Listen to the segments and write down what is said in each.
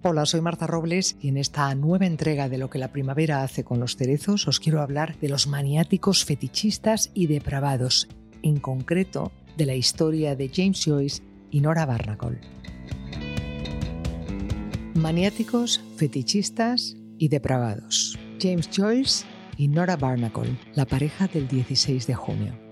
Hola, soy Marta Robles y en esta nueva entrega de Lo que la primavera hace con los cerezos os quiero hablar de los maniáticos fetichistas y depravados, en concreto de la historia de James Joyce y Nora Barnacle. Maniáticos, fetichistas y depravados. James Joyce y Nora Barnacle, la pareja del 16 de junio.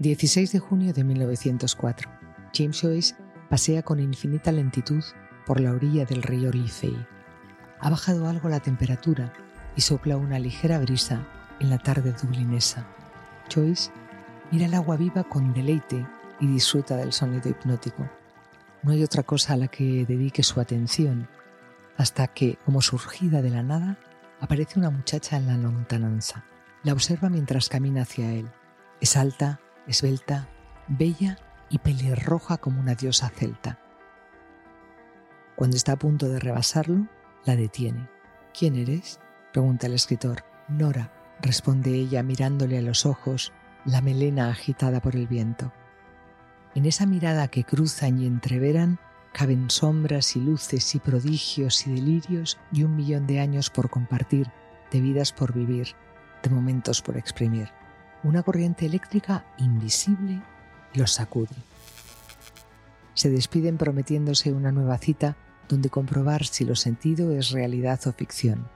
16 de junio de 1904. James Joyce pasea con infinita lentitud por la orilla del río Liffey. Ha bajado algo la temperatura y sopla una ligera brisa en la tarde dublinesa. Joyce mira el agua viva con deleite y disfruta del sonido hipnótico. No hay otra cosa a la que dedique su atención hasta que, como surgida de la nada, aparece una muchacha en la lontananza. La observa mientras camina hacia él. Es alta, esbelta, bella y pelirroja como una diosa celta. Cuando está a punto de rebasarlo, la detiene. ¿Quién eres? pregunta el escritor. Nora, responde ella mirándole a los ojos, la melena agitada por el viento. En esa mirada que cruzan y entreveran caben sombras y luces y prodigios y delirios y un millón de años por compartir, de vidas por vivir, de momentos por exprimir. Una corriente eléctrica invisible los sacude. Se despiden prometiéndose una nueva cita donde comprobar si lo sentido es realidad o ficción.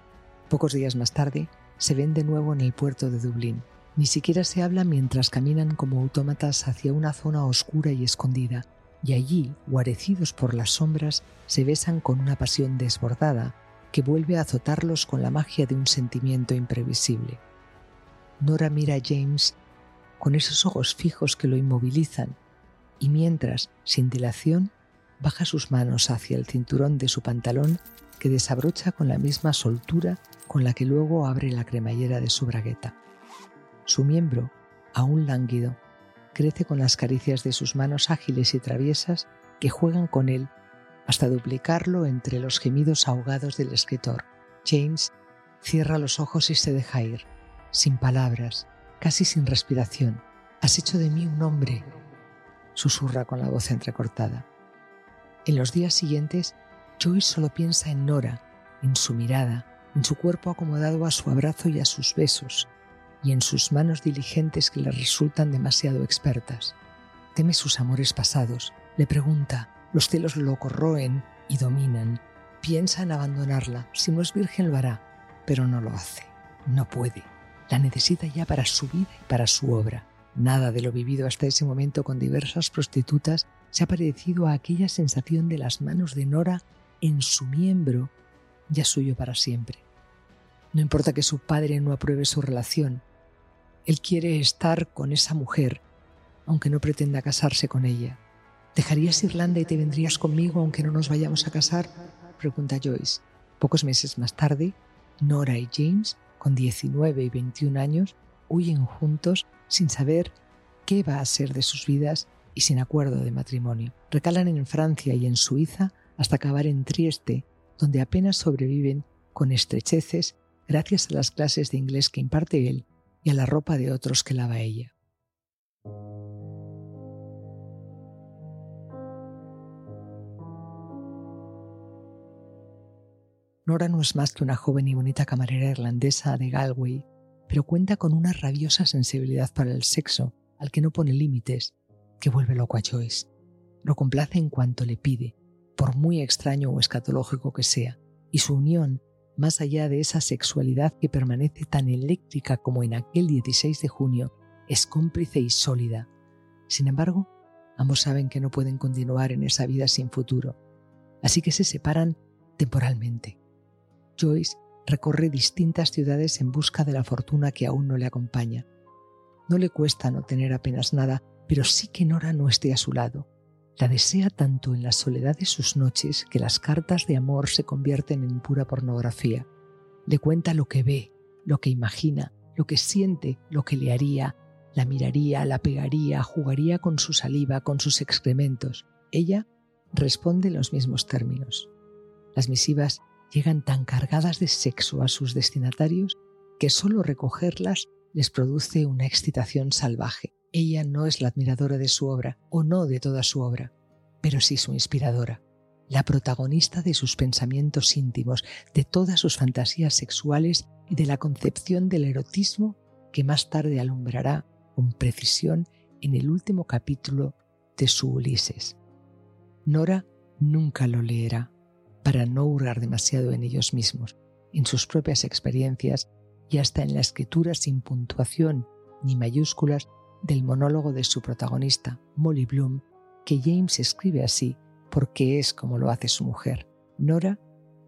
Pocos días más tarde, se ven de nuevo en el puerto de Dublín. Ni siquiera se habla mientras caminan como autómatas hacia una zona oscura y escondida, y allí, guarecidos por las sombras, se besan con una pasión desbordada que vuelve a azotarlos con la magia de un sentimiento imprevisible. Nora mira a James con esos ojos fijos que lo inmovilizan y mientras, sin dilación, baja sus manos hacia el cinturón de su pantalón que desabrocha con la misma soltura con la que luego abre la cremallera de su bragueta. Su miembro, aún lánguido, crece con las caricias de sus manos ágiles y traviesas que juegan con él hasta duplicarlo entre los gemidos ahogados del escritor. James cierra los ojos y se deja ir sin palabras, casi sin respiración. Has hecho de mí un hombre, susurra con la voz entrecortada. En los días siguientes, Joyce solo piensa en Nora, en su mirada, en su cuerpo acomodado a su abrazo y a sus besos, y en sus manos diligentes que le resultan demasiado expertas. Teme sus amores pasados, le pregunta, los celos lo corroen y dominan. Piensa en abandonarla, si no es virgen lo hará, pero no lo hace, no puede. La necesita ya para su vida y para su obra. Nada de lo vivido hasta ese momento con diversas prostitutas se ha parecido a aquella sensación de las manos de Nora en su miembro, ya suyo para siempre. No importa que su padre no apruebe su relación, él quiere estar con esa mujer, aunque no pretenda casarse con ella. ¿Dejarías Irlanda y te vendrías conmigo aunque no nos vayamos a casar? pregunta Joyce. Pocos meses más tarde, Nora y James con 19 y 21 años, huyen juntos sin saber qué va a ser de sus vidas y sin acuerdo de matrimonio. Recalan en Francia y en Suiza hasta acabar en Trieste, donde apenas sobreviven con estrecheces gracias a las clases de inglés que imparte él y a la ropa de otros que lava ella. Nora no es más que una joven y bonita camarera irlandesa de Galway, pero cuenta con una rabiosa sensibilidad para el sexo, al que no pone límites, que vuelve loco a Joyce. Lo complace en cuanto le pide, por muy extraño o escatológico que sea, y su unión, más allá de esa sexualidad que permanece tan eléctrica como en aquel 16 de junio, es cómplice y sólida. Sin embargo, ambos saben que no pueden continuar en esa vida sin futuro, así que se separan temporalmente. Joyce recorre distintas ciudades en busca de la fortuna que aún no le acompaña. No le cuesta no tener apenas nada, pero sí que Nora no esté a su lado. La desea tanto en la soledad de sus noches que las cartas de amor se convierten en pura pornografía. Le cuenta lo que ve, lo que imagina, lo que siente, lo que le haría, la miraría, la pegaría, jugaría con su saliva, con sus excrementos. Ella responde en los mismos términos. Las misivas llegan tan cargadas de sexo a sus destinatarios que solo recogerlas les produce una excitación salvaje. Ella no es la admiradora de su obra, o no de toda su obra, pero sí su inspiradora, la protagonista de sus pensamientos íntimos, de todas sus fantasías sexuales y de la concepción del erotismo que más tarde alumbrará con precisión en el último capítulo de su Ulises. Nora nunca lo leerá para no hurgar demasiado en ellos mismos, en sus propias experiencias y hasta en la escritura sin puntuación ni mayúsculas del monólogo de su protagonista, Molly Bloom, que James escribe así porque es como lo hace su mujer. Nora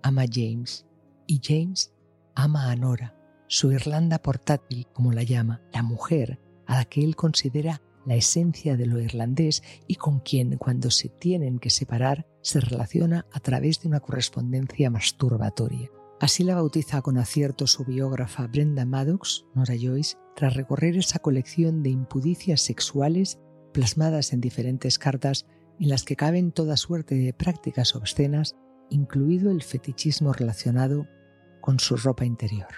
ama a James y James ama a Nora, su Irlanda portátil, como la llama, la mujer a la que él considera la esencia de lo irlandés y con quien cuando se tienen que separar se relaciona a través de una correspondencia masturbatoria. Así la bautiza con acierto su biógrafa Brenda Maddox, Nora Joyce, tras recorrer esa colección de impudicias sexuales plasmadas en diferentes cartas en las que caben toda suerte de prácticas obscenas, incluido el fetichismo relacionado con su ropa interior.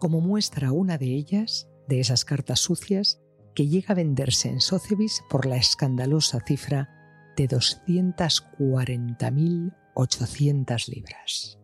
Como muestra una de ellas, de esas cartas sucias, que llega a venderse en Sotheby's por la escandalosa cifra de 240.800 libras.